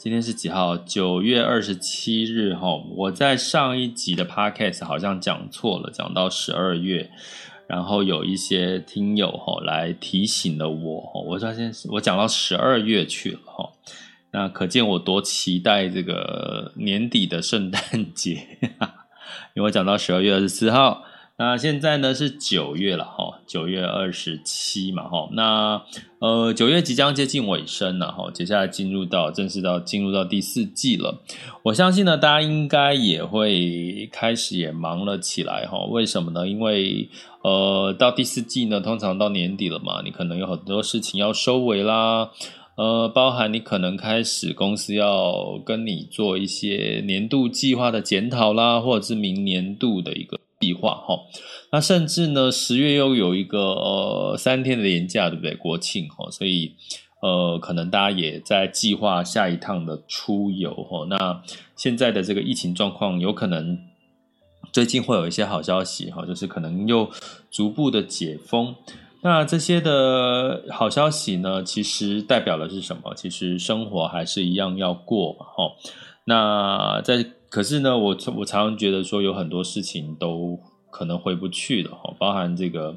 今天是几号？九月二十七日哈。我在上一集的 podcast 好像讲错了，讲到十二月，然后有一些听友哈来提醒了我，我发现我讲到十二月去了哈。那可见我多期待这个年底的圣诞节，因为讲到十二月二十四号。那现在呢是九月了哈，九月二十七嘛哈，那呃九月即将接近尾声了哈，接下来进入到正式到进入到第四季了，我相信呢大家应该也会开始也忙了起来哈，为什么呢？因为呃到第四季呢，通常到年底了嘛，你可能有很多事情要收尾啦，呃，包含你可能开始公司要跟你做一些年度计划的检讨啦，或者是明年度的一个。计划哈，那甚至呢，十月又有一个呃三天的连假，对不对？国庆哈，所以呃，可能大家也在计划下一趟的出游哈。那现在的这个疫情状况，有可能最近会有一些好消息哈，就是可能又逐步的解封。那这些的好消息呢，其实代表的是什么？其实生活还是一样要过嘛哈。那在可是呢，我我常常觉得说，有很多事情都可能回不去的哈，包含这个，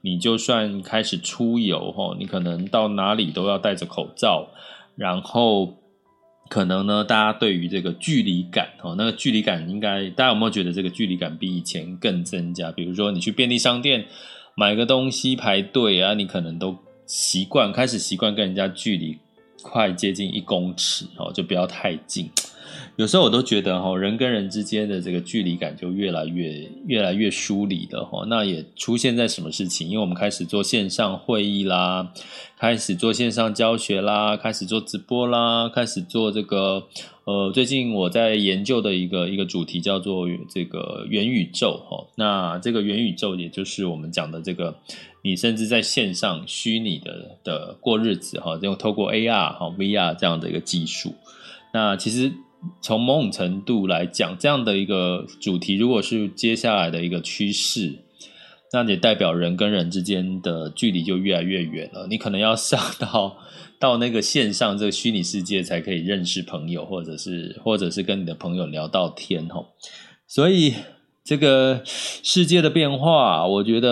你就算开始出游哈，你可能到哪里都要戴着口罩，然后可能呢，大家对于这个距离感哈，那个距离感应该大家有没有觉得这个距离感比以前更增加？比如说你去便利商店买个东西排队啊，你可能都习惯开始习惯跟人家距离快接近一公尺哦，就不要太近。有时候我都觉得哈，人跟人之间的这个距离感就越来越越来越疏离了哈。那也出现在什么事情？因为我们开始做线上会议啦，开始做线上教学啦，开始做直播啦，开始做这个呃，最近我在研究的一个一个主题叫做这个元宇宙哈。那这个元宇宙也就是我们讲的这个，你甚至在线上虚拟的的过日子哈，用透过 AR 哈 VR 这样的一个技术，那其实。从某种程度来讲，这样的一个主题，如果是接下来的一个趋势，那也代表人跟人之间的距离就越来越远了。你可能要上到到那个线上这个虚拟世界，才可以认识朋友，或者是或者是跟你的朋友聊到天吼。所以。这个世界的变化，我觉得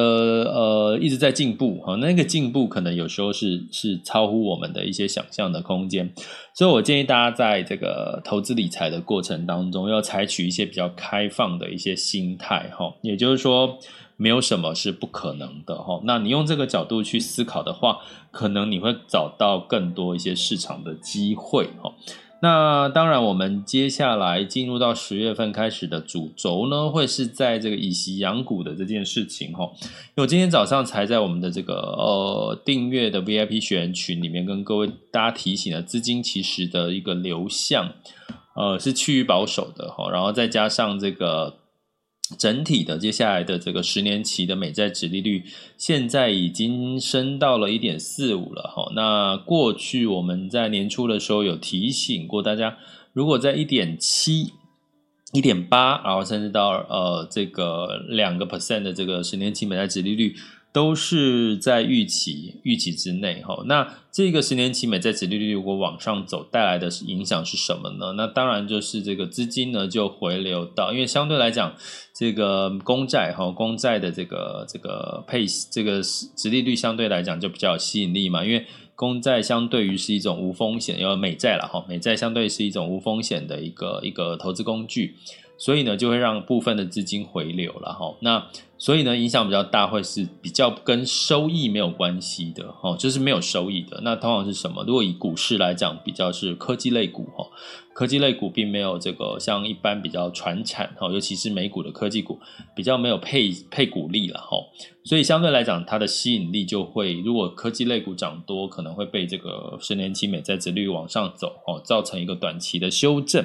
呃一直在进步哈，那个进步可能有时候是是超乎我们的一些想象的空间，所以我建议大家在这个投资理财的过程当中，要采取一些比较开放的一些心态哈，也就是说没有什么是不可能的哈，那你用这个角度去思考的话，可能你会找到更多一些市场的机会哈。那当然，我们接下来进入到十月份开始的主轴呢，会是在这个以息养股的这件事情哈。因为我今天早上才在我们的这个呃订阅的 VIP 学员群里面跟各位大家提醒了，资金其实的一个流向，呃是趋于保守的哈。然后再加上这个。整体的接下来的这个十年期的美债殖利率，现在已经升到了一点四五了哈。那过去我们在年初的时候有提醒过大家，如果在一点七、一点八，然后甚至到呃这个两个 percent 的这个十年期美债殖利率，都是在预期预期之内哈。那这个十年期美债殖利率如果往上走，带来的影响是什么呢？那当然就是这个资金呢就回流到，因为相对来讲，这个公债哈，公债的这个这个配这个殖利率相对来讲就比较有吸引力嘛，因为。公债相对于是一种无风险，因为美债了哈，美债相对是一种无风险的一个一个投资工具，所以呢就会让部分的资金回流了哈。那所以呢影响比较大，会是比较跟收益没有关系的哦，就是没有收益的。那通常是什么？如果以股市来讲，比较是科技类股哈。科技类股并没有这个像一般比较传产哈，尤其是美股的科技股比较没有配配股利了哈，所以相对来讲它的吸引力就会，如果科技类股涨多，可能会被这个十年期美债殖利率往上走哦，造成一个短期的修正，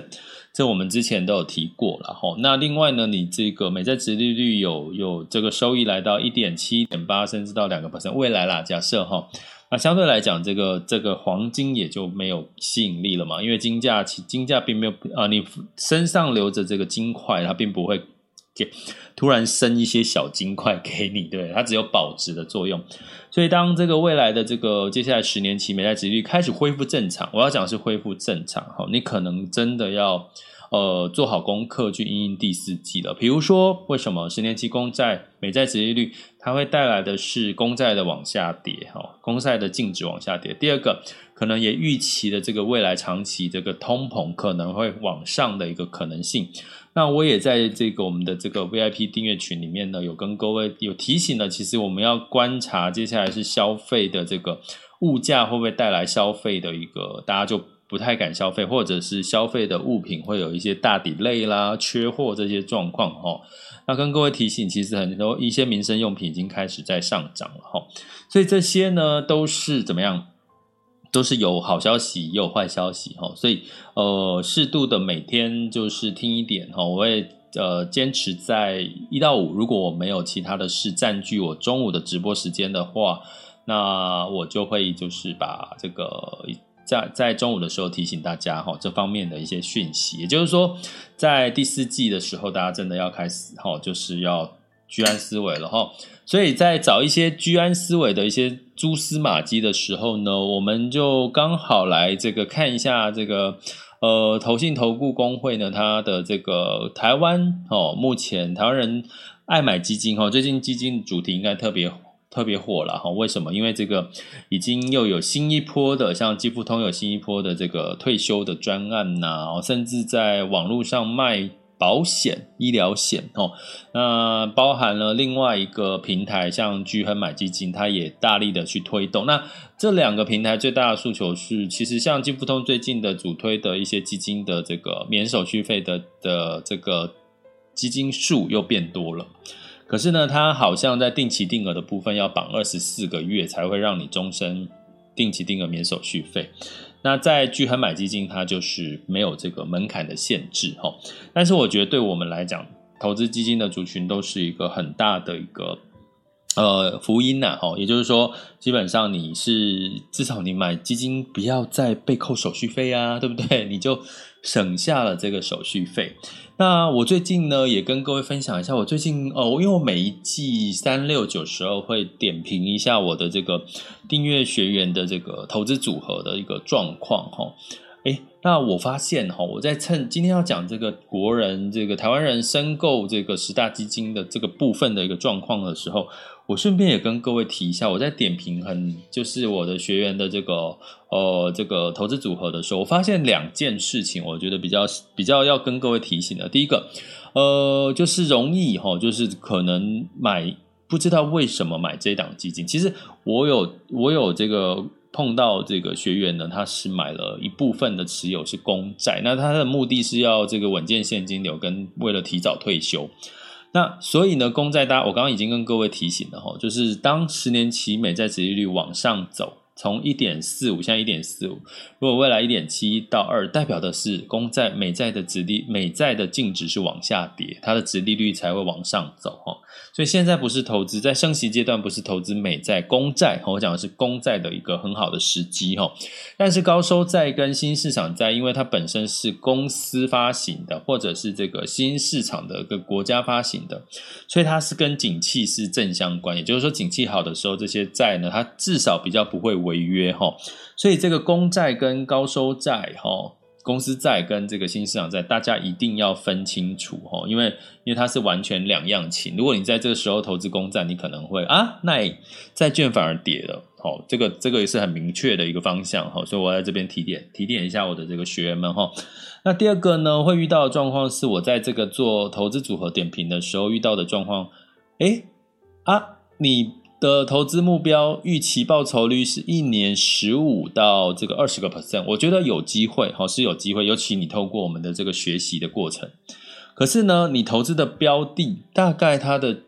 这我们之前都有提过了哈。那另外呢，你这个美债殖利率有有这个收益来到一点七、点八，甚至到两个 percent，未来啦，假设哈。那相对来讲，这个这个黄金也就没有吸引力了嘛，因为金价其金价并没有啊、你身上留着这个金块，它并不会给突然生一些小金块给你，对，它只有保值的作用。所以当这个未来的这个接下来十年期美债殖利率开始恢复正常，我要讲是恢复正常哈，你可能真的要。呃，做好功课去应应第四季了。比如说，为什么十年期公债美债殖利率它会带来的是公债的往下跌，哈，公债的净值往下跌。第二个，可能也预期的这个未来长期这个通膨可能会往上的一个可能性。那我也在这个我们的这个 VIP 订阅群里面呢，有跟各位有提醒了，其实我们要观察接下来是消费的这个物价会不会带来消费的一个，大家就。不太敢消费，或者是消费的物品会有一些大底类啦、缺货这些状况哈。那跟各位提醒，其实很多一些民生用品已经开始在上涨了哈。所以这些呢都是怎么样？都是有好消息，也有坏消息哈。所以呃，适度的每天就是听一点哈。我会呃坚持在一到五，如果我没有其他的事占据我中午的直播时间的话，那我就会就是把这个。在在中午的时候提醒大家哈，这方面的一些讯息，也就是说，在第四季的时候，大家真的要开始哈，就是要居安思危了哈。所以在找一些居安思危的一些蛛丝马迹的时候呢，我们就刚好来这个看一下这个呃投信投顾公会呢，它的这个台湾哦，目前台湾人爱买基金哈，最近基金主题应该特别。特别火了哈，为什么？因为这个已经又有新一波的，像基富通有新一波的这个退休的专案呐，甚至在网络上卖保险、医疗险哦。那包含了另外一个平台，像聚亨买基金，它也大力的去推动。那这两个平台最大的诉求是，其实像基富通最近的主推的一些基金的这个免手续费的的这个基金数又变多了。可是呢，它好像在定期定额的部分要绑二十四个月才会让你终身定期定额免手续费。那在巨恒买基金，它就是没有这个门槛的限制哈。但是我觉得对我们来讲，投资基金的族群都是一个很大的一个呃福音呐哈。也就是说，基本上你是至少你买基金不要再被扣手续费啊，对不对？你就省下了这个手续费。那我最近呢，也跟各位分享一下，我最近哦，因为我每一季三六九十二会点评一下我的这个订阅学员的这个投资组合的一个状况哈。诶，那我发现哈，我在趁今天要讲这个国人这个台湾人申购这个十大基金的这个部分的一个状况的时候。我顺便也跟各位提一下，我在点评很就是我的学员的这个呃这个投资组合的时候，我发现两件事情，我觉得比较比较要跟各位提醒的。第一个，呃，就是容易哈，就是可能买不知道为什么买这档基金。其实我有我有这个碰到这个学员呢，他是买了一部分的持有是公债，那他的目的是要这个稳健现金流跟为了提早退休。那所以呢，公债大家，我刚刚已经跟各位提醒了哈，就是当十年期美债殖利率往上走，从一点四五，现在一点四五，如果未来一点七到二，代表的是公债、美债的殖利美债的净值是往下跌，它的殖利率才会往上走哈。所以现在不是投资，在升息阶段不是投资美债、公债，我讲的是公债的一个很好的时机哈。但是高收债跟新市场债，因为它本身是公司发行的，或者是这个新市场的一个国家发行的，所以它是跟景气是正相关，也就是说景气好的时候，这些债呢，它至少比较不会。违约哈，所以这个公债跟高收债哈，公司债跟这个新市场债，大家一定要分清楚哈，因为因为它是完全两样情。如果你在这个时候投资公债，你可能会啊，那债券反而跌了，好，这个这个也是很明确的一个方向哈，所以我在这边提点提点一下我的这个学员们哈。那第二个呢，会遇到的状况是我在这个做投资组合点评的时候遇到的状况，诶啊，你。的投资目标预期报酬率是一年十五到这个二十个 percent，我觉得有机会哈，是有机会，尤其你透过我们的这个学习的过程。可是呢，你投资的标的大概它的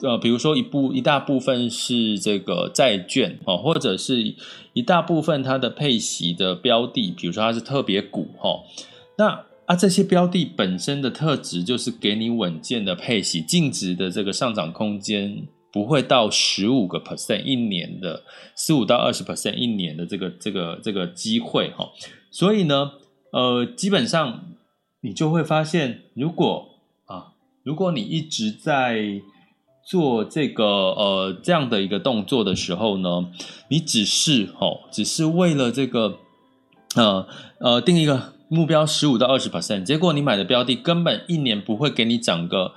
呃，比如说一部一大部分是这个债券哦，或者是一大部分它的配息的标的，比如说它是特别股哈，那啊这些标的本身的特质就是给你稳健的配息，净值的这个上涨空间。不会到十五个 percent 一年的，十五到二十 percent 一年的这个这个这个机会哈，所以呢，呃，基本上你就会发现，如果啊，如果你一直在做这个呃这样的一个动作的时候呢，你只是哦，只是为了这个呃呃定一个目标十五到二十 percent，结果你买的标的根本一年不会给你涨个。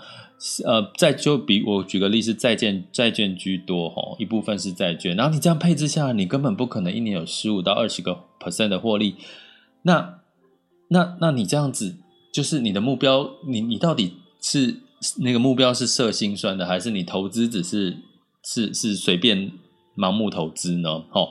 呃，再就比我举个例子，债券债券居多哈，一部分是债券，然后你这样配置下来，你根本不可能一年有十五到二十个 percent 的获利。那那那你这样子，就是你的目标，你你到底是那个目标是设心酸的，还是你投资只是是是随便盲目投资呢？哈。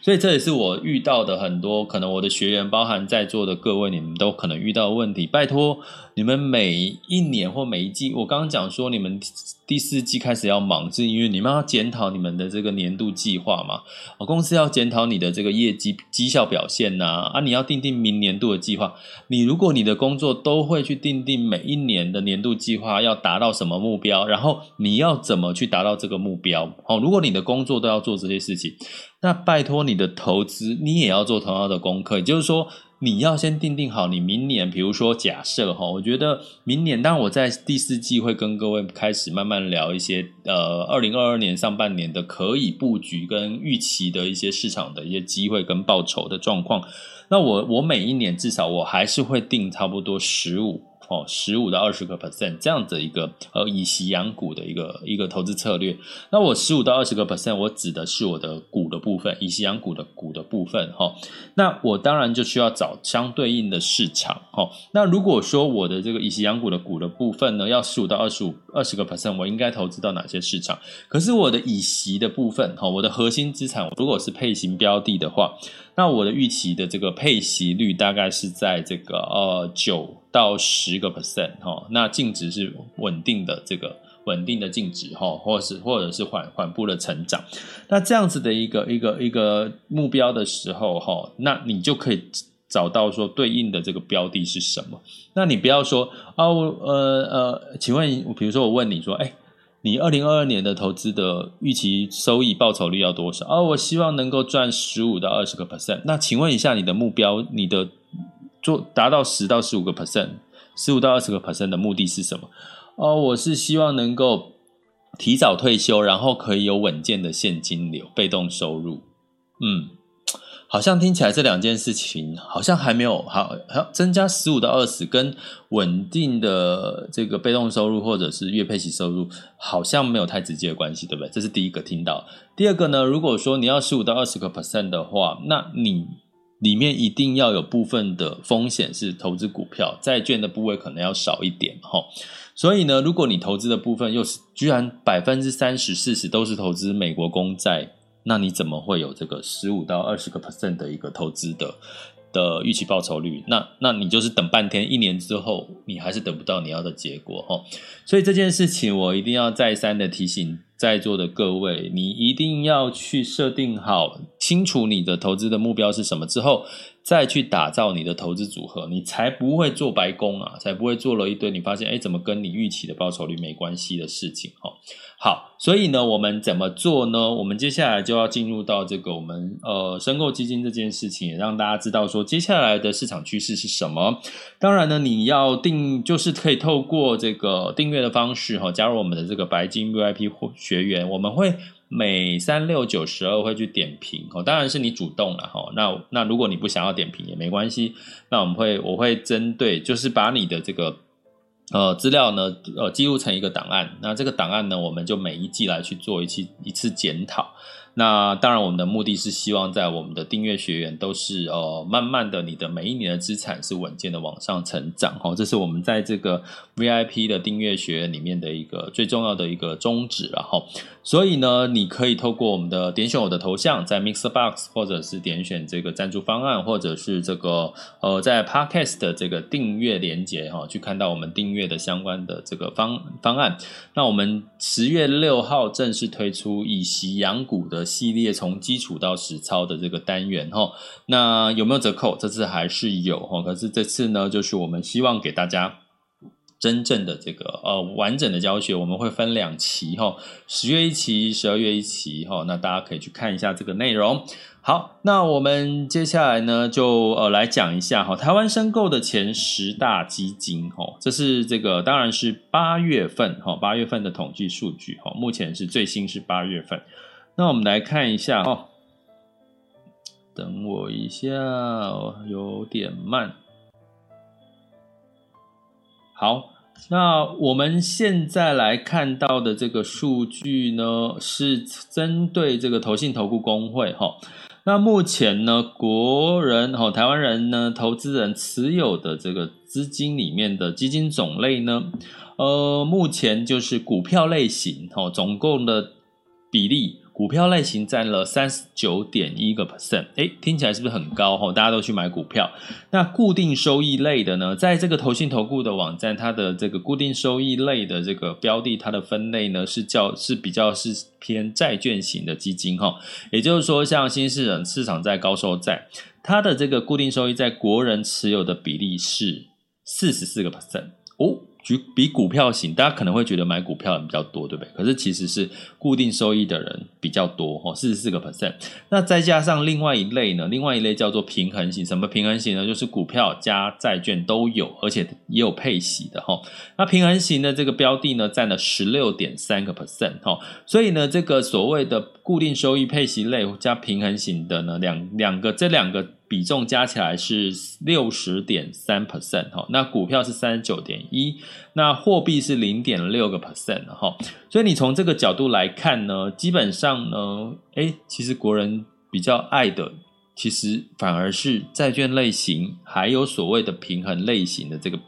所以这也是我遇到的很多，可能我的学员，包含在座的各位，你们都可能遇到问题。拜托你们每一年或每一季，我刚刚讲说你们第四季开始要忙，是因为你们要检讨你们的这个年度计划嘛？公司要检讨你的这个业绩绩效表现呐，啊，你要定定明年度的计划。你如果你的工作都会去定定每一年的年度计划要达到什么目标，然后你要怎么去达到这个目标？哦，如果你的工作都要做这些事情。那拜托你的投资，你也要做同样的功课。也就是说，你要先定定好你明年，比如说假设哈，我觉得明年，当然我在第四季会跟各位开始慢慢聊一些，呃，二零二二年上半年的可以布局跟预期的一些市场的一些机会跟报酬的状况。那我我每一年至少我还是会定差不多十五。哦，十五到二十个 percent 这样子一个呃以息养股的一个一个投资策略。那我十五到二十个 percent，我指的是我的股的部分，以息养股的股的部分哈。那我当然就需要找相对应的市场哈。那如果说我的这个以息养股的股的部分呢，要十五到二十五二十个 percent，我应该投资到哪些市场？可是我的以息的部分哈，我的核心资产如果是配型标的的话。那我的预期的这个配息率大概是在这个呃九到十个 percent 哈，那净值是稳定的这个稳定的净值哈，或者是或者是缓缓步的成长，那这样子的一个一个一个目标的时候哈，那你就可以找到说对应的这个标的是什么。那你不要说啊，我呃呃，请问，比如说我问你说，哎。你二零二二年的投资的预期收益报酬率要多少？哦，我希望能够赚十五到二十个 percent。那请问一下，你的目标，你的做达到十到十五个 percent，十五到二十个 percent 的目的是什么？哦，我是希望能够提早退休，然后可以有稳健的现金流、被动收入。嗯。好像听起来这两件事情好像还没有好，好增加十五到二十，跟稳定的这个被动收入或者是月配息收入好像没有太直接的关系，对不对？这是第一个听到。第二个呢，如果说你要十五到二十个 percent 的话，那你里面一定要有部分的风险是投资股票、债券的部位可能要少一点哈。所以呢，如果你投资的部分又是居然百分之三十、四十都是投资美国公债。那你怎么会有这个十五到二十个 percent 的一个投资的的预期报酬率？那那你就是等半天，一年之后你还是得不到你要的结果哈。所以这件事情我一定要再三的提醒在座的各位，你一定要去设定好，清楚你的投资的目标是什么之后，再去打造你的投资组合，你才不会做白工啊，才不会做了一堆你发现哎，怎么跟你预期的报酬率没关系的事情哈。好，所以呢，我们怎么做呢？我们接下来就要进入到这个我们呃申购基金这件事情，也让大家知道说接下来的市场趋势是什么。当然呢，你要订就是可以透过这个订阅的方式哈，加入我们的这个白金 VIP 学员，我们会每三六九十二会去点评哦。当然是你主动了哈。那那如果你不想要点评也没关系，那我们会我会针对就是把你的这个。呃，资料呢，呃，记录成一个档案。那这个档案呢，我们就每一季来去做一期一次检讨。那当然，我们的目的是希望在我们的订阅学员都是呃，慢慢的，你的每一年的资产是稳健的往上成长。哈，这是我们在这个 VIP 的订阅学员里面的一个最重要的一个宗旨。然后，所以呢，你可以透过我们的点选我的头像，在 MixerBox，或者是点选这个赞助方案，或者是这个呃，在 Podcast 的这个订阅连接哈，去看到我们订阅的相关的这个方方案。那我们十月六号正式推出以息养股的系列，从基础到实操的这个单元哈。那有没有折扣？这次还是有哈。可是这次呢，就是我们希望给大家真正的这个呃完整的教学，我们会分两期哈，十月一期，十二月一期哈。那大家可以去看一下这个内容。好，那我们接下来呢，就呃来讲一下哈，台湾申购的前十大基金哈，这是这个当然是八月份哈，八月份的统计数据哈，目前是最新是八月份。那我们来看一下哦，等我一下，有点慢。好，那我们现在来看到的这个数据呢，是针对这个投信投顾公会哈。那目前呢，国人哈，台湾人呢，投资人持有的这个资金里面的基金种类呢，呃，目前就是股票类型哈，总共的比例。股票类型占了三十九点一个 percent，诶，听起来是不是很高？吼，大家都去买股票。那固定收益类的呢，在这个投信投顾的网站，它的这个固定收益类的这个标的，它的分类呢是叫是比较是偏债券型的基金，哈，也就是说，像新市场市场债、高收债，它的这个固定收益在国人持有的比例是四十四个 percent 哦。比股票型，大家可能会觉得买股票的人比较多，对不对？可是其实是固定收益的人比较多，哦，四十四个 percent。那再加上另外一类呢？另外一类叫做平衡型。什么平衡型呢？就是股票加债券都有，而且也有配息的，哈。那平衡型的这个标的呢，占了十六点三个 percent，哈。所以呢，这个所谓的固定收益配息类加平衡型的呢，两两个这两个。比重加起来是六十点三 percent 哈，那股票是三十九点一，那货币是零点六个 percent 哈，所以你从这个角度来看呢，基本上呢，诶，其实国人比较爱的，其实反而是债券类型，还有所谓的平衡类型的这个，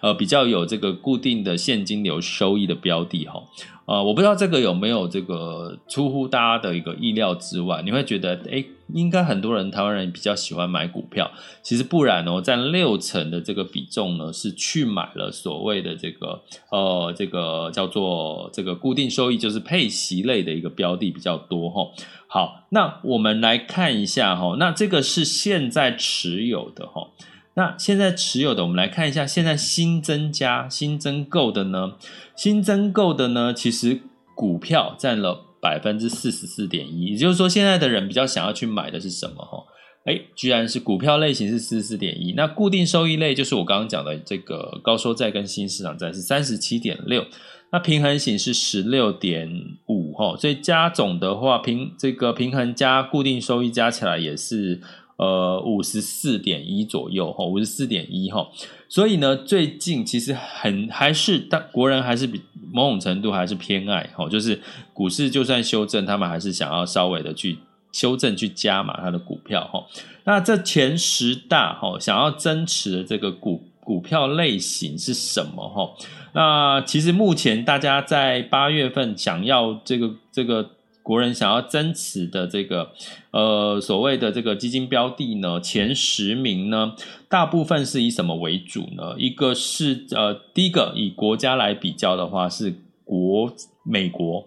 呃，比较有这个固定的现金流收益的标的哈。呃，我不知道这个有没有这个出乎大家的一个意料之外，你会觉得，诶，应该很多人台湾人比较喜欢买股票，其实不然哦，占六成的这个比重呢，是去买了所谓的这个，呃，这个叫做这个固定收益，就是配息类的一个标的比较多哈。好，那我们来看一下哈，那这个是现在持有的哈。那现在持有的，我们来看一下，现在新增加、新增购的呢？新增购的呢，其实股票占了百分之四十四点一，也就是说，现在的人比较想要去买的是什么？哈，哎，居然是股票类型是四十四点一，那固定收益类就是我刚刚讲的这个高收债跟新市场债是三十七点六，那平衡型是十六点五，哈，所以加总的话，平这个平衡加固定收益加起来也是。呃，五十四点一左右哈，五十四点一哈，所以呢，最近其实很还是但国人还是比某种程度还是偏爱哈，就是股市就算修正，他们还是想要稍微的去修正去加码它的股票哈。那这前十大哈想要增持的这个股股票类型是什么哈？那其实目前大家在八月份想要这个这个。国人想要增持的这个呃所谓的这个基金标的呢，前十名呢，大部分是以什么为主呢？一个是呃第一个以国家来比较的话是国美国，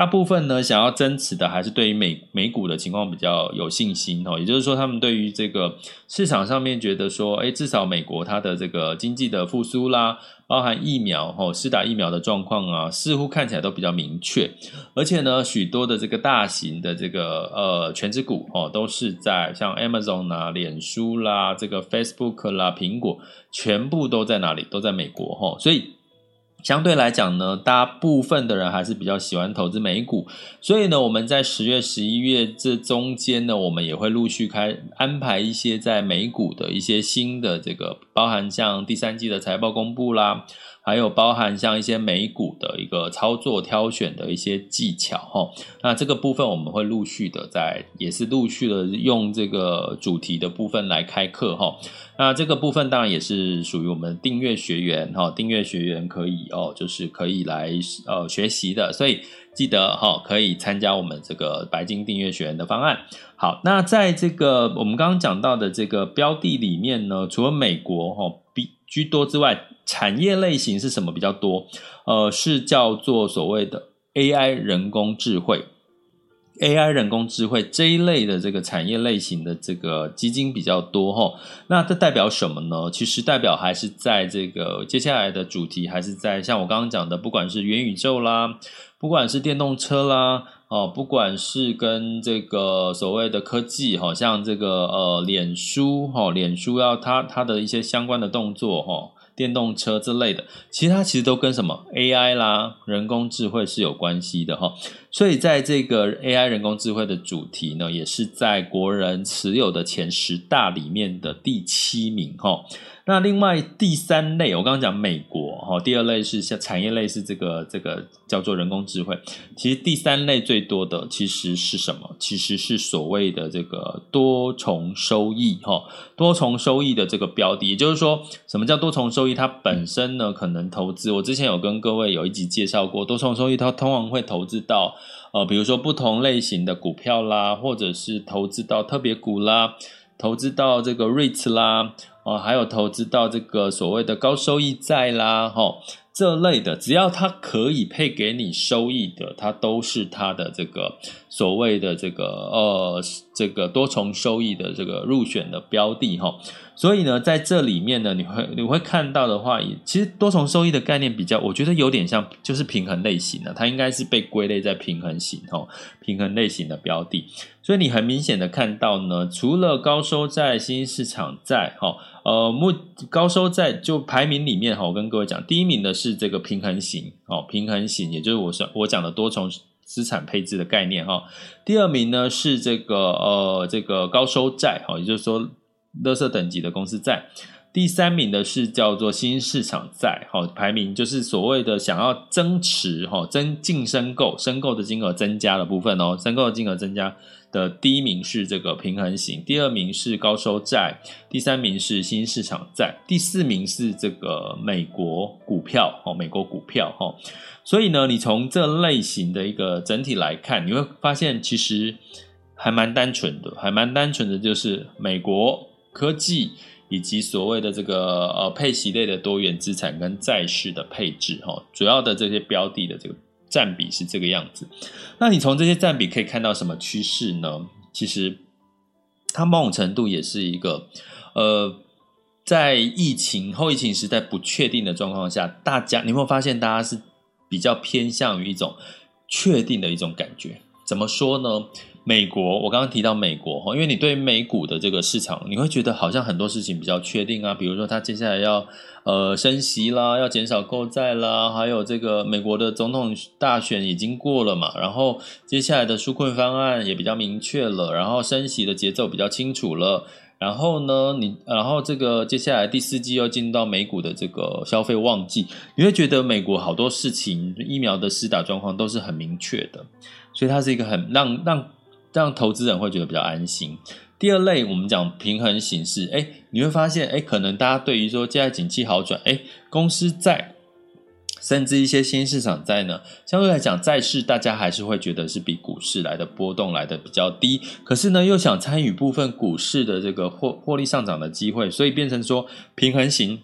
大部分呢想要增持的还是对于美美股的情况比较有信心哦，也就是说他们对于这个市场上面觉得说，哎，至少美国它的这个经济的复苏啦。包含疫苗吼，施打疫苗的状况啊，似乎看起来都比较明确，而且呢，许多的这个大型的这个呃全职股哦，都是在像 Amazon 啦、脸书啦、这个 Facebook 啦、苹果，全部都在哪里？都在美国吼，所以。相对来讲呢，大部分的人还是比较喜欢投资美股，所以呢，我们在十月、十一月这中间呢，我们也会陆续开安排一些在美股的一些新的这个，包含像第三季的财报公布啦。还有包含像一些美股的一个操作挑选的一些技巧哈，那这个部分我们会陆续的在，也是陆续的用这个主题的部分来开课哈。那这个部分当然也是属于我们订阅学员哈，订阅学员可以哦，就是可以来呃学习的，所以记得哈，可以参加我们这个白金订阅学员的方案。好，那在这个我们刚刚讲到的这个标的里面呢，除了美国哈比居多之外，产业类型是什么比较多？呃，是叫做所谓的 AI 人工智慧，AI 人工智慧这一类的这个产业类型的这个基金比较多哈。那这代表什么呢？其实代表还是在这个接下来的主题，还是在像我刚刚讲的，不管是元宇宙啦，不管是电动车啦，哦，不管是跟这个所谓的科技，好像这个呃脸书哈，脸书要它它的一些相关的动作哈。电动车之类的，其实它其实都跟什么 AI 啦、人工智慧是有关系的哈。所以在这个 AI 人工智慧的主题呢，也是在国人持有的前十大里面的第七名哈。那另外第三类，我刚刚讲美国哈，第二类是像产业类是这个这个叫做人工智慧。其实第三类最多的其实是什么？其实是所谓的这个多重收益哈，多重收益的这个标的。也就是说，什么叫多重收益？它本身呢，可能投资，我之前有跟各位有一集介绍过，多重收益它通常会投资到呃，比如说不同类型的股票啦，或者是投资到特别股啦，投资到这个 REITs 啦。哦，还有投资到这个所谓的高收益债啦，哈，这类的，只要它可以配给你收益的，它都是它的这个所谓的这个呃这个多重收益的这个入选的标的哈。所以呢，在这里面呢，你会你会看到的话，其实多重收益的概念比较，我觉得有点像就是平衡类型的，它应该是被归类在平衡型哈，平衡类型的标的。所以你很明显的看到呢，除了高收债、新兴市场债哈。呃，目高收债就排名里面哈，我跟各位讲，第一名的是这个平衡型哦，平衡型，也就是我说我讲的多重资产配置的概念哈。第二名呢是这个呃这个高收债哈，也就是说垃圾等级的公司债。第三名的是叫做新市场债哈，排名就是所谓的想要增持哈，增净申购，申购的金额增加的部分哦，申购的金额增加。的第一名是这个平衡型，第二名是高收债，第三名是新市场债，第四名是这个美国股票哦，美国股票哦。所以呢，你从这类型的一个整体来看，你会发现其实还蛮单纯的，还蛮单纯的，就是美国科技以及所谓的这个呃配息类的多元资产跟债市的配置哈，主要的这些标的的这个。占比是这个样子，那你从这些占比可以看到什么趋势呢？其实它某种程度也是一个，呃，在疫情后疫情时代不确定的状况下，大家你有没有发现，大家是比较偏向于一种确定的一种感觉？怎么说呢？美国，我刚刚提到美国哈，因为你对美股的这个市场，你会觉得好像很多事情比较确定啊，比如说它接下来要呃升息啦，要减少购债啦，还有这个美国的总统大选已经过了嘛，然后接下来的纾困方案也比较明确了，然后升息的节奏比较清楚了，然后呢，你然后这个接下来第四季又进入到美股的这个消费旺季，你会觉得美国好多事情疫苗的施打状况都是很明确的，所以它是一个很让让。让投资人会觉得比较安心。第二类，我们讲平衡形式，哎，你会发现，哎，可能大家对于说现在景气好转，哎，公司债，甚至一些新市场债呢，相对来讲，债市大家还是会觉得是比股市来的波动来的比较低。可是呢，又想参与部分股市的这个获获利上涨的机会，所以变成说平衡型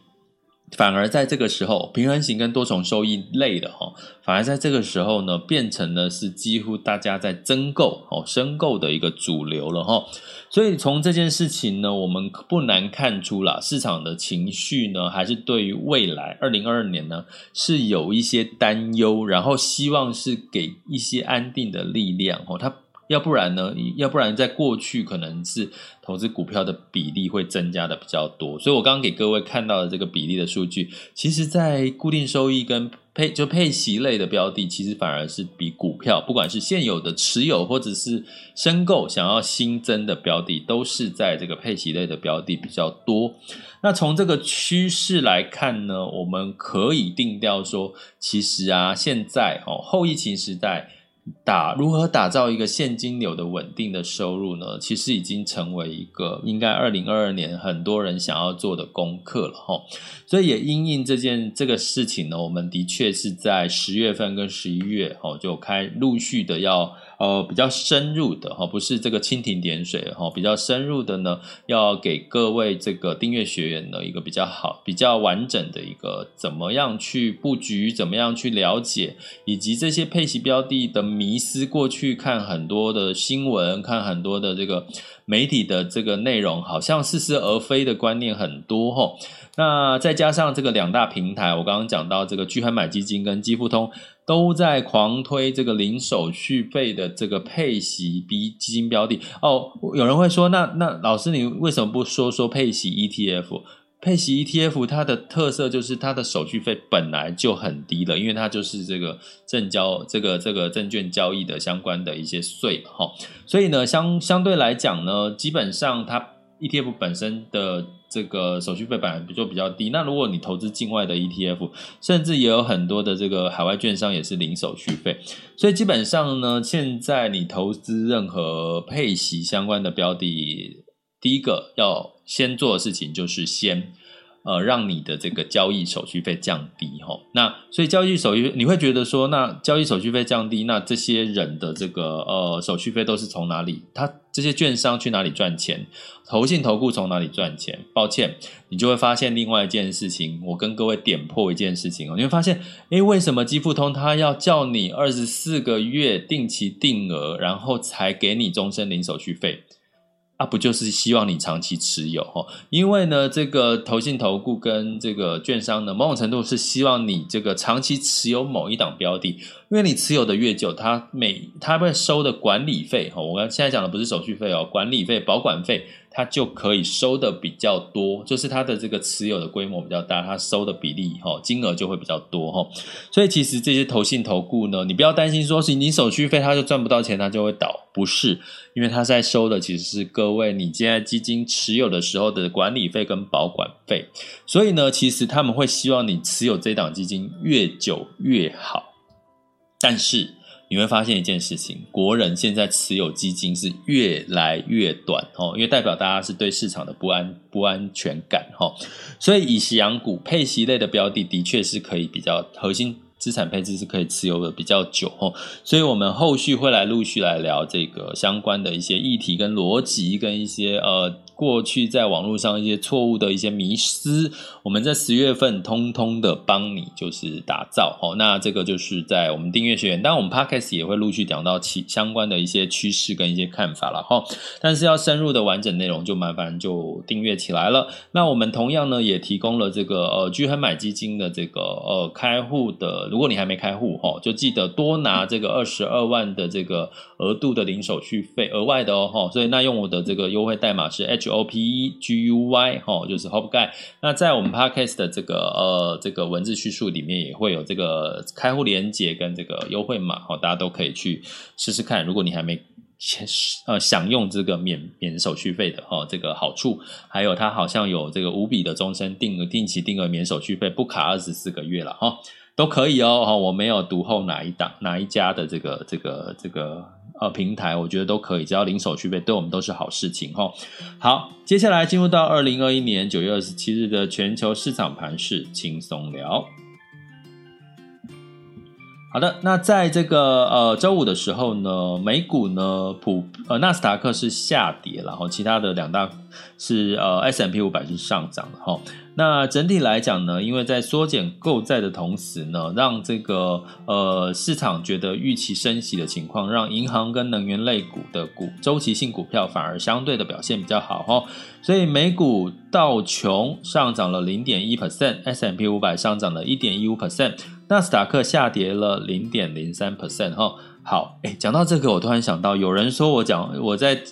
反而在这个时候，平衡型跟多重收益类的哈，反而在这个时候呢，变成了是几乎大家在增购哦、申购的一个主流了哈。所以从这件事情呢，我们不难看出啦，市场的情绪呢，还是对于未来二零二二年呢，是有一些担忧，然后希望是给一些安定的力量哦，它。要不然呢？要不然在过去可能是投资股票的比例会增加的比较多，所以我刚刚给各位看到的这个比例的数据，其实，在固定收益跟配就配息类的标的，其实反而是比股票，不管是现有的持有或者是申购想要新增的标的，都是在这个配息类的标的比较多。那从这个趋势来看呢，我们可以定调说，其实啊，现在哦，后疫情时代。打如何打造一个现金流的稳定的收入呢？其实已经成为一个应该二零二二年很多人想要做的功课了哈。所以也因应这件这个事情呢，我们的确是在十月份跟十一月哦就开陆续的要。呃，比较深入的哈，不是这个蜻蜓点水哈，比较深入的呢，要给各位这个订阅学员的一个比较好、比较完整的一个怎么样去布局，怎么样去了解，以及这些配息标的的迷思。过去看很多的新闻，看很多的这个媒体的这个内容，好像似是而非的观念很多哈。那再加上这个两大平台，我刚刚讲到这个巨亨买基金跟基富通。都在狂推这个零手续费的这个配息 B 基金标的哦。有人会说，那那老师你为什么不说说配息 ETF？配息 ETF 它的特色就是它的手续费本来就很低了，因为它就是这个证交这个这个证券交易的相关的一些税哈。所以呢，相相对来讲呢，基本上它 ETF 本身的。这个手续费本来就比较低，那如果你投资境外的 ETF，甚至也有很多的这个海外券商也是零手续费，所以基本上呢，现在你投资任何配息相关的标的，第一个要先做的事情就是先。呃，让你的这个交易手续费降低齁，那所以交易手续费你会觉得说，那交易手续费降低，那这些人的这个呃手续费都是从哪里？他这些券商去哪里赚钱？投信投顾从哪里赚钱？抱歉，你就会发现另外一件事情，我跟各位点破一件事情哦，你会发现，诶，为什么基富通他要叫你二十四个月定期定额，然后才给你终身零手续费？啊，不就是希望你长期持有哈？因为呢，这个投信投顾跟这个券商呢，某种程度是希望你这个长期持有某一档标的，因为你持有的越久，它每它会收的管理费哈。我刚现在讲的不是手续费哦，管理费、保管费。它就可以收的比较多，就是它的这个持有的规模比较大，它收的比例哈金额就会比较多哈。所以其实这些投信投顾呢，你不要担心说是你手续费它就赚不到钱，它就会倒，不是，因为它在收的其实是各位你现在基金持有的时候的管理费跟保管费。所以呢，其实他们会希望你持有这档基金越久越好，但是。你会发现一件事情，国人现在持有基金是越来越短哦，因为代表大家是对市场的不安不安全感哈，所以以息养股配息类的标的的确是可以比较核心资产配置是可以持有的比较久哦，所以我们后续会来陆续来聊这个相关的一些议题跟逻辑跟一些呃。过去在网络上一些错误的一些迷思，我们在十月份通通的帮你就是打造哦。那这个就是在我们订阅学员，当然我们 Podcast 也会陆续讲到其相关的一些趋势跟一些看法了哈。但是要深入的完整内容，就麻烦就订阅起来了。那我们同样呢也提供了这个呃巨亨买基金的这个呃开户的，如果你还没开户哈，就记得多拿这个二十二万的这个额度的零手续费额外的哦哈。所以那用我的这个优惠代码是 H。O P E G U Y 哈，就是 Hope Guy。那在我们 Podcast 的这个呃这个文字叙述里面，也会有这个开户连接跟这个优惠码哈，大家都可以去试试看。如果你还没呃享用这个免免手续费的哈，这个好处，还有它好像有这个无比的终身定额定期定额免手续费，不卡二十四个月了哈，都可以哦哈。我没有读后哪一档哪一家的这个这个这个。呃，平台我觉得都可以，只要零手续费，对我们都是好事情哈。好，接下来进入到二零二一年九月二十七日的全球市场盘势轻松聊。好的，那在这个呃周五的时候呢，美股呢普呃纳斯达克是下跌，然后其他的两大是呃 S M P 五百是上涨的哈。那整体来讲呢，因为在缩减购债的同时呢，让这个呃市场觉得预期升息的情况，让银行跟能源类股的股周期性股票反而相对的表现比较好哈。所以美股道琼上涨了零点一 percent，S M P 五百上涨了一点一五 percent，纳斯达克下跌了零点零三 percent 哈。好，哎，讲到这个，我突然想到，有人说我讲我在。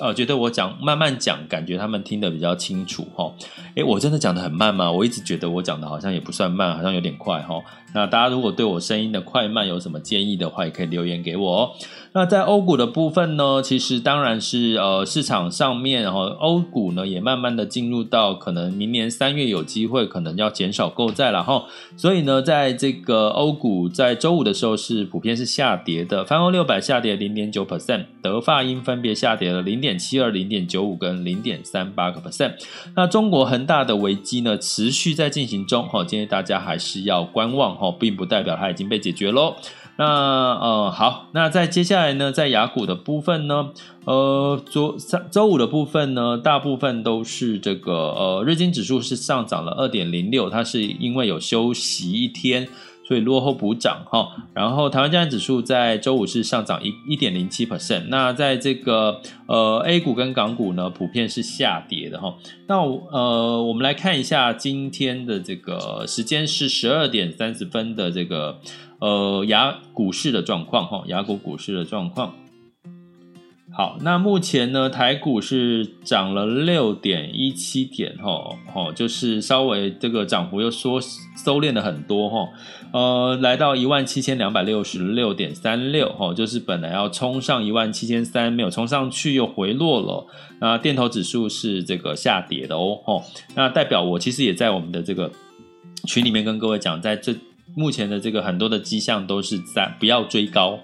呃，觉得我讲慢慢讲，感觉他们听得比较清楚哈。诶，我真的讲得很慢吗？我一直觉得我讲的好像也不算慢，好像有点快哈。那大家如果对我声音的快慢有什么建议的话，也可以留言给我哦。那在欧股的部分呢，其实当然是呃市场上面，然后欧股呢也慢慢的进入到可能明年三月有机会可能要减少购债了哈。所以呢，在这个欧股在周五的时候是普遍是下跌的，泛欧六百下跌零点九 percent，德法英分别下跌了零点七二、零点九五跟零点三八个 percent。那中国恒大的危机呢持续在进行中哈，建议大家还是要观望哈，并不代表它已经被解决喽。那呃好，那在接下来呢，在雅股的部分呢，呃，昨三周五的部分呢，大部分都是这个呃，日经指数是上涨了二点零六，它是因为有休息一天，所以落后补涨哈。然后台湾加权指数在周五是上涨一一点零七 percent。那在这个呃 A 股跟港股呢，普遍是下跌的哈。那呃，我们来看一下今天的这个时间是十二点三十分的这个。呃，雅股市的状况哈，雅股股市的状况。好，那目前呢，台股是涨了六点一七点哈，哦，就是稍微这个涨幅又缩收敛了很多哈，呃，来到一万七千两百六十六点三六哈，就是本来要冲上一万七千三，没有冲上去，又回落了。那电投指数是这个下跌的哦，哈，那代表我其实也在我们的这个群里面跟各位讲，在这。目前的这个很多的迹象都是在不要追高，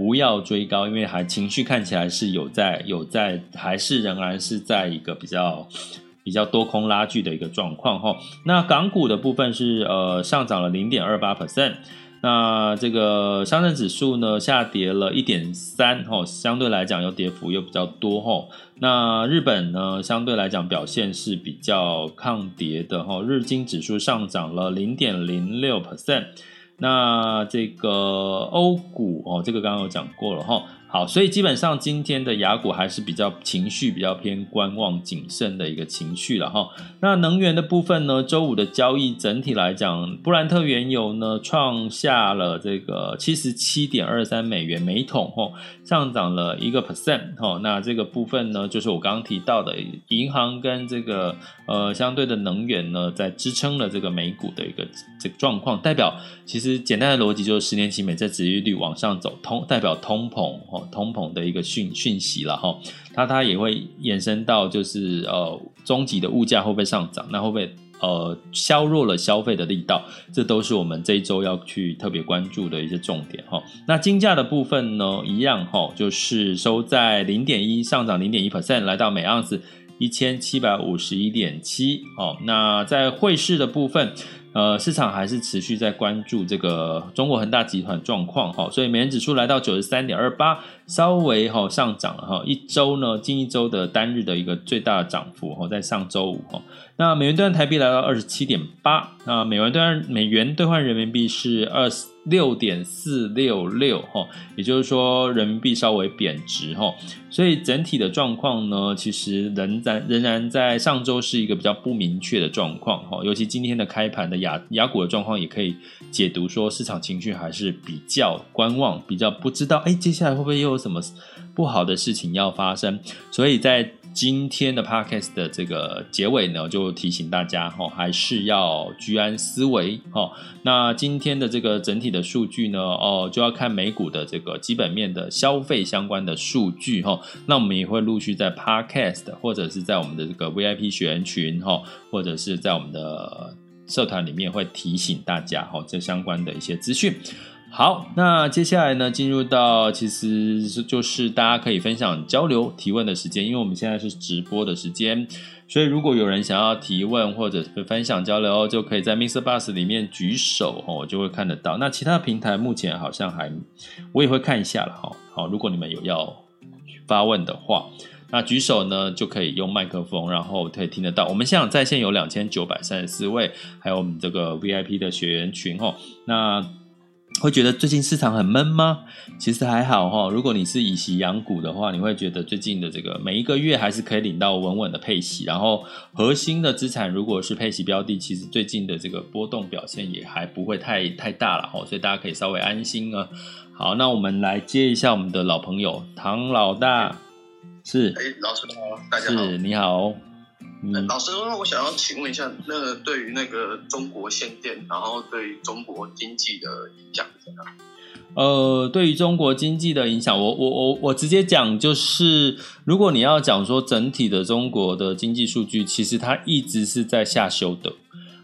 不要追高，因为还情绪看起来是有在有在，还是仍然是在一个比较比较多空拉锯的一个状况哈。那港股的部分是呃上涨了零点二八 percent。那这个上证指数呢，下跌了一点三，吼，相对来讲又跌幅又比较多，吼。那日本呢，相对来讲表现是比较抗跌的，吼。日经指数上涨了零点零六 percent。那这个欧股哦，这个刚刚有讲过了，哈。好，所以基本上今天的雅股还是比较情绪比较偏观望谨慎的一个情绪了哈。那能源的部分呢，周五的交易整体来讲，布兰特原油呢创下了这个七十七点二三美元每桶哈，上涨了一个 percent 哈。那这个部分呢，就是我刚刚提到的银行跟这个呃相对的能源呢，在支撑了这个美股的一个这个状况，代表其实简单的逻辑就是十年期美债殖利率往上走，通代表通膨通膨的一个讯讯息了哈，它它也会延伸到就是呃终极的物价会不会上涨，那会不会呃削弱了消费的力道，这都是我们这一周要去特别关注的一些重点哈。那金价的部分呢，一样哈，就是收在零点一上涨零点一 percent，来到每盎司一千七百五十一点七哦。那在汇市的部分。呃，市场还是持续在关注这个中国恒大集团状况哈，所以美元指数来到九十三点二八，稍微哈上涨了哈，一周呢，近一周的单日的一个最大的涨幅哈，在上周五哈，那美元兑换台币来到二十七点八，那美元兑美元兑换人民币是二十。六点四六六哈，也就是说人民币稍微贬值哈，所以整体的状况呢，其实仍然仍然在上周是一个比较不明确的状况哈，尤其今天的开盘的亚亚股的状况，也可以解读说市场情绪还是比较观望，比较不知道哎，接下来会不会又什么不好的事情要发生，所以在。今天的 podcast 的这个结尾呢，就提醒大家哈，还是要居安思危哈。那今天的这个整体的数据呢，哦，就要看美股的这个基本面的消费相关的数据哈。那我们也会陆续在 podcast 或者是在我们的这个 VIP 学员群哈，或者是在我们的社团里面会提醒大家哈，这相关的一些资讯。好，那接下来呢，进入到其实就是大家可以分享、交流、提问的时间，因为我们现在是直播的时间，所以如果有人想要提问或者是分享交流，就可以在 Mr. Bus 里面举手哦，我就会看得到。那其他平台目前好像还，我也会看一下了哈。好，如果你们有要发问的话，那举手呢就可以用麦克风，然后可以听得到。我们现场在线有两千九百三十四位，还有我们这个 VIP 的学员群哦，那。会觉得最近市场很闷吗？其实还好哈。如果你是以息养股的话，你会觉得最近的这个每一个月还是可以领到稳稳的配息。然后核心的资产如果是配息标的，其实最近的这个波动表现也还不会太太大了哈。所以大家可以稍微安心啊。好，那我们来接一下我们的老朋友唐老大，是，哎，老师好，大家好，是，你好。嗯、老师，那我想要请问一下，那个对于那个中国限电，然后对于中国经济的影响怎样？呃，对于中国经济的影响，我我我我直接讲，就是如果你要讲说整体的中国的经济数据，其实它一直是在下修的。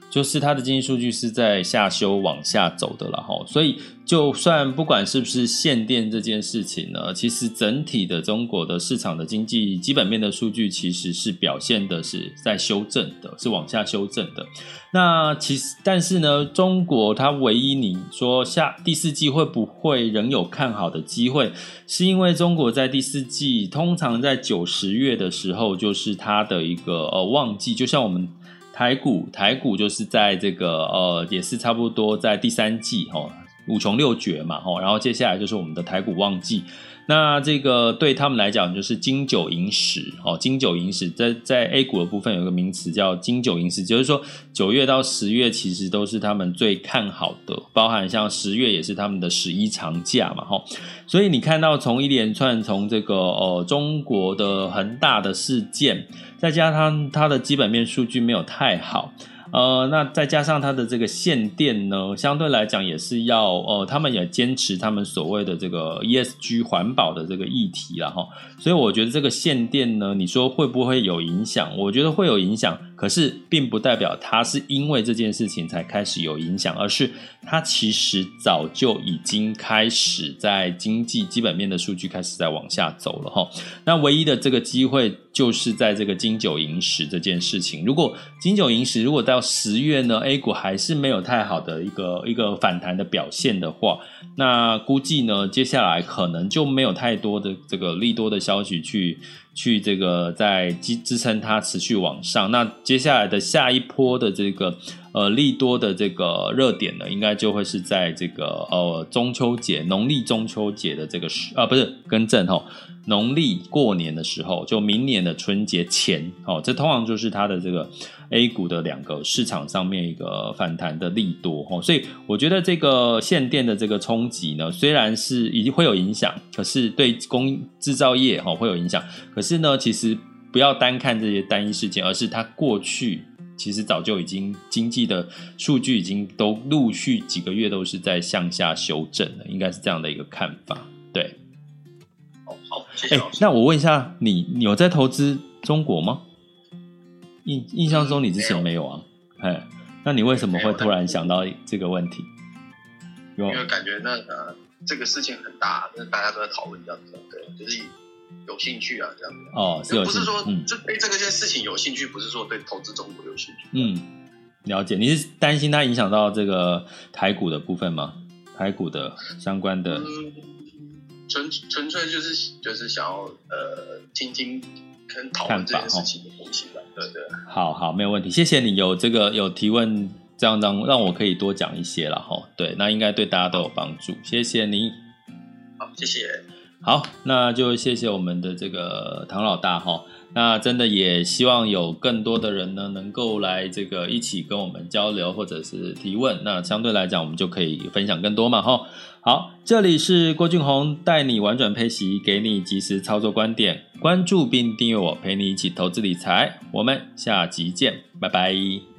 就是它的经济数据是在下修往下走的了哈，所以就算不管是不是限电这件事情呢，其实整体的中国的市场的经济基本面的数据其实是表现的是在修正的，是往下修正的。那其实但是呢，中国它唯一你说下第四季会不会仍有看好的机会，是因为中国在第四季通常在九十月的时候就是它的一个呃旺季，就像我们。台股，台股就是在这个呃，也是差不多在第三季哦，五穷六绝嘛，吼，然后接下来就是我们的台股旺季。那这个对他们来讲就是金九银十哦，金九银十在在 A 股的部分有个名词叫金九银十，就是说九月到十月其实都是他们最看好的，包含像十月也是他们的十一长假嘛，吼，所以你看到从一连串从这个呃中国的恒大的事件，再加上它的基本面数据没有太好。呃，那再加上它的这个限电呢，相对来讲也是要呃，他们也坚持他们所谓的这个 ESG 环保的这个议题了哈，所以我觉得这个限电呢，你说会不会有影响？我觉得会有影响。可是，并不代表它是因为这件事情才开始有影响，而是它其实早就已经开始在经济基本面的数据开始在往下走了哈。那唯一的这个机会就是在这个金九银十这件事情。如果金九银十如果到十月呢，A 股还是没有太好的一个一个反弹的表现的话，那估计呢，接下来可能就没有太多的这个利多的消息去。去这个在支支撑它持续往上，那接下来的下一波的这个呃利多的这个热点呢，应该就会是在这个呃中秋节农历中秋节的这个时啊不是更正哈，农历过年的时候，就明年的春节前哦，这通常就是它的这个。A 股的两个市场上面一个反弹的利多哈，所以我觉得这个限电的这个冲击呢，虽然是已经会有影响，可是对工制造业哈会有影响，可是呢，其实不要单看这些单一事件，而是它过去其实早就已经经济的数据已经都陆续几个月都是在向下修正了，应该是这样的一个看法。对，好，好，谢谢。欸，那我问一下你，你有在投资中国吗？印印象中你之前没有啊？哎，那你为什么会突然想到这个问题？因为感觉那呃这个事情很大，那大家都在讨论这样子，对，就是有兴趣啊，这样子。哦，是有，不是说嗯，就对这个件事情有兴趣，不是说对投资中国有兴趣。嗯，了解。你是担心它影响到这个台股的部分吗？台股的相关的，嗯，纯纯粹就是就是想要呃听听。跟讨论这件事情的东西吧，对对。好好，没有问题，谢谢你有这个有提问，这样让让我可以多讲一些了哈。对，那应该对大家都有帮助，谢谢你。好，谢谢。好，那就谢谢我们的这个唐老大哈。那真的也希望有更多的人呢，能够来这个一起跟我们交流或者是提问。那相对来讲，我们就可以分享更多嘛哈。好，这里是郭俊宏带你玩转配息，给你及时操作观点。关注并订阅我，陪你一起投资理财。我们下集见，拜拜。